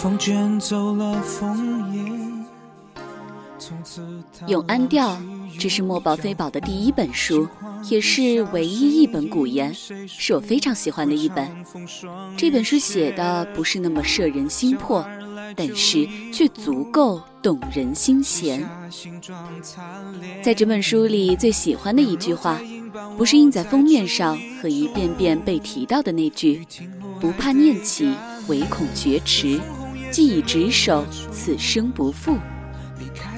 风卷走了枫叶。永安调，这是墨宝非宝的第一本书，也是唯一一本古言，是我非常喜欢的一本。这本书写的不是那么摄人心魄，但是却足够动人心弦。在这本书里，最喜欢的一句话，不是印在封面上和一遍遍被提到的那句“不怕念起，唯恐觉迟，既已执手，此生不负”。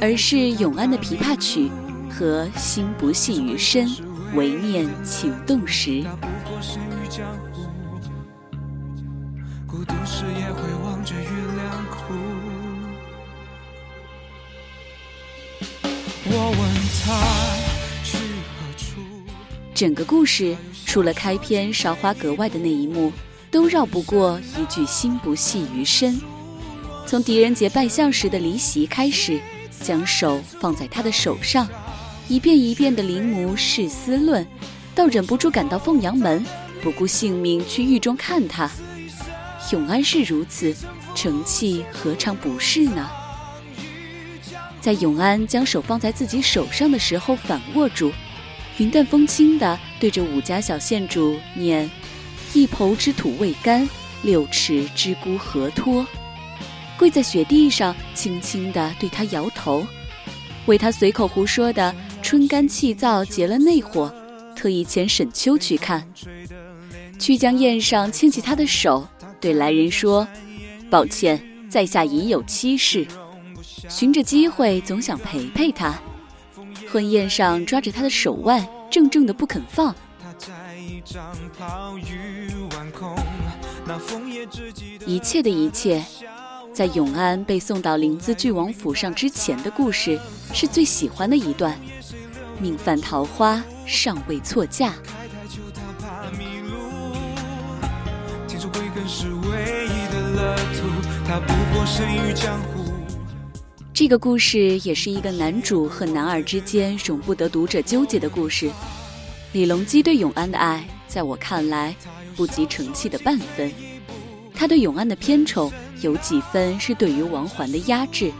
而是永安的琵琶曲和心不系于身，唯念情动时。孤独时也会望着月亮哭。我问他去何处整个故事除了开篇韶华格外的那一幕，都绕不过一句“心不系于身”。从狄仁杰拜相时的离席开始。将手放在他的手上，一遍一遍的临摹誓思论，到忍不住赶到凤阳门，不顾性命去狱中看他。永安是如此，成器何尝不是呢？在永安将手放在自己手上的时候，反握住，云淡风轻的对着武家小县主念：“一抔之土未干，六尺之孤何托。”跪在雪地上，轻轻地对他摇头，为他随口胡说的春干气燥结了内火，特意遣沈秋去看。曲江宴上牵起他的手，对来人说：“抱歉，在下已有妻室。”寻着机会总想陪陪他。婚宴上抓着他的手腕，怔怔的不肯放。一切的一切。在永安被送到临淄郡王府上之前的故事，是最喜欢的一段。命犯桃花，尚未错嫁。这个故事也是一个男主和男二之间容不得读者纠结的故事。李隆基对永安的爱，在我看来，不及成器的半分。他对永安的偏宠。有几分是对于王环的压制，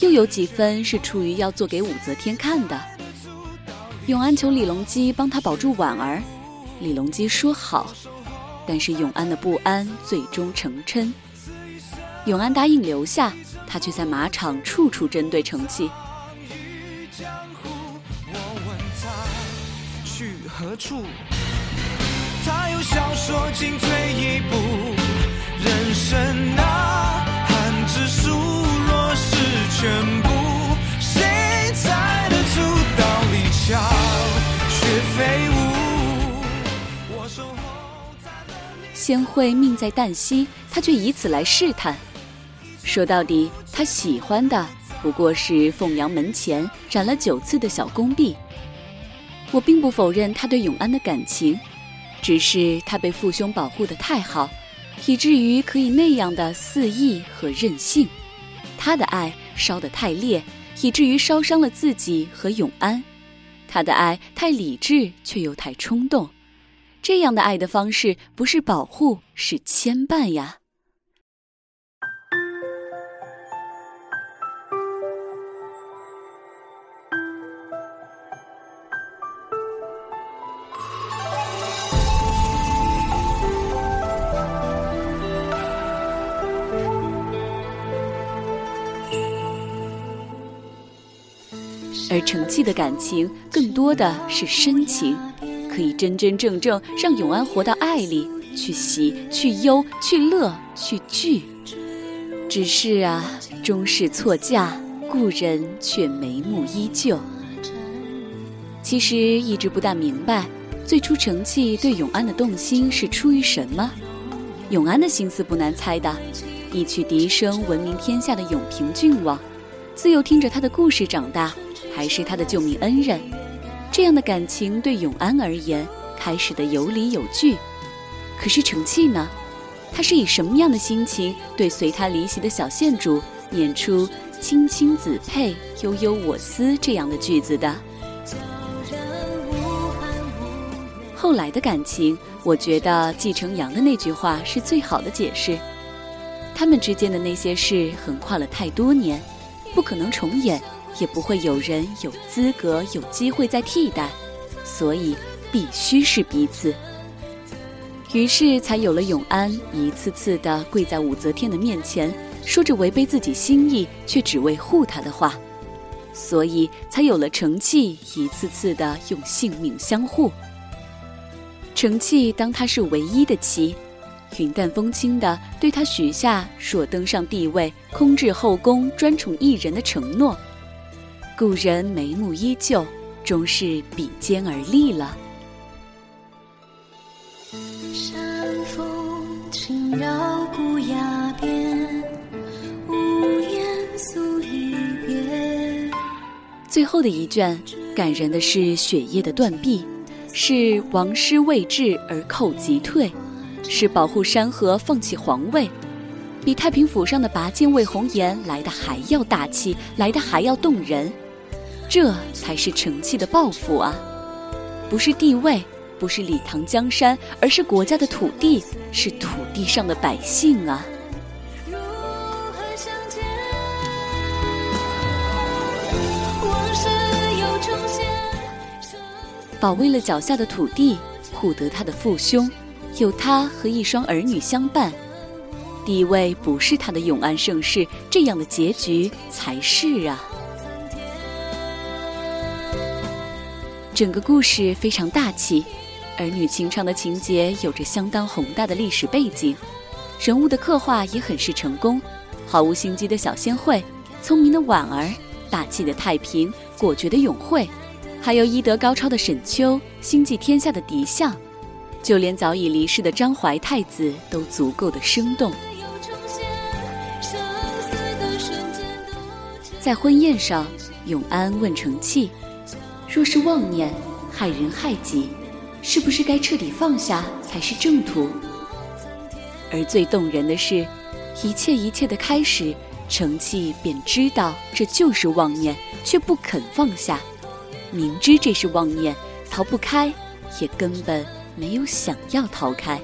又有几分是出于要做给武则天看的。永安求李隆基帮他保住婉儿，李隆基说好，但是永安的不安最终成真。永安答应留下，他却在马场处处针对成器。他又笑说进退一步，人生啊。全部，谁猜得出道理巧，却非先会命在旦夕，他却以此来试探。说到底，他喜欢的不过是凤阳门前染了九次的小宫壁。我并不否认他对永安的感情，只是他被父兄保护的太好，以至于可以那样的肆意和任性。他的爱。烧得太烈，以至于烧伤了自己和永安。他的爱太理智，却又太冲动。这样的爱的方式，不是保护，是牵绊呀。而成器的感情更多的是深情，可以真真正正让永安活到爱里去喜、去忧、去乐、去惧。只是啊，终是错嫁，故人却眉目依旧。其实一直不大明白，最初成器对永安的动心是出于什么。永安的心思不难猜的，一曲笛声闻名天下的永平郡王，自幼听着他的故事长大。还是他的救命恩人，这样的感情对永安而言开始的有理有据。可是成器呢？他是以什么样的心情对随他离席的小县主念出“青青子佩，悠悠我思”这样的句子的？后来的感情，我觉得继承阳的那句话是最好的解释。他们之间的那些事横跨了太多年，不可能重演，也不会有人有资格、有机会再替代，所以必须是彼此。于是才有了永安一次次的跪在武则天的面前，说着违背自己心意却只为护她的话，所以才有了成器一次次的用性命相护。成器当他是唯一的妻，云淡风轻的对他许下若登上帝位，空置后宫，专宠一人的承诺。故人眉目依旧，终是比肩而立了。山风轻绕古崖边，无言诉一别。最后的一卷，感人的是雪夜的断臂。是王师未至而寇即退，是保护山河放弃皇位，比太平府上的拔剑为红颜来的还要大气，来的还要动人，这才是成器的抱负啊！不是地位，不是礼堂江山，而是国家的土地，是土地上的百姓啊！保卫了脚下的土地，护得他的父兄，有他和一双儿女相伴。地位不是他的永安盛世，这样的结局才是啊！整个故事非常大气，儿女情长的情节有着相当宏大的历史背景，人物的刻画也很是成功。毫无心机的小仙惠，聪明的婉儿，大气的太平，果决的永惠。还有医德高超的沈秋，心系天下的狄相，就连早已离世的张怀太子都足够的生动。在婚宴上，永安问成器：“若是妄念害人害己，是不是该彻底放下才是正途？”而最动人的是，一切一切的开始，成器便知道这就是妄念，却不肯放下。明知这是妄念，逃不开，也根本没有想要逃开。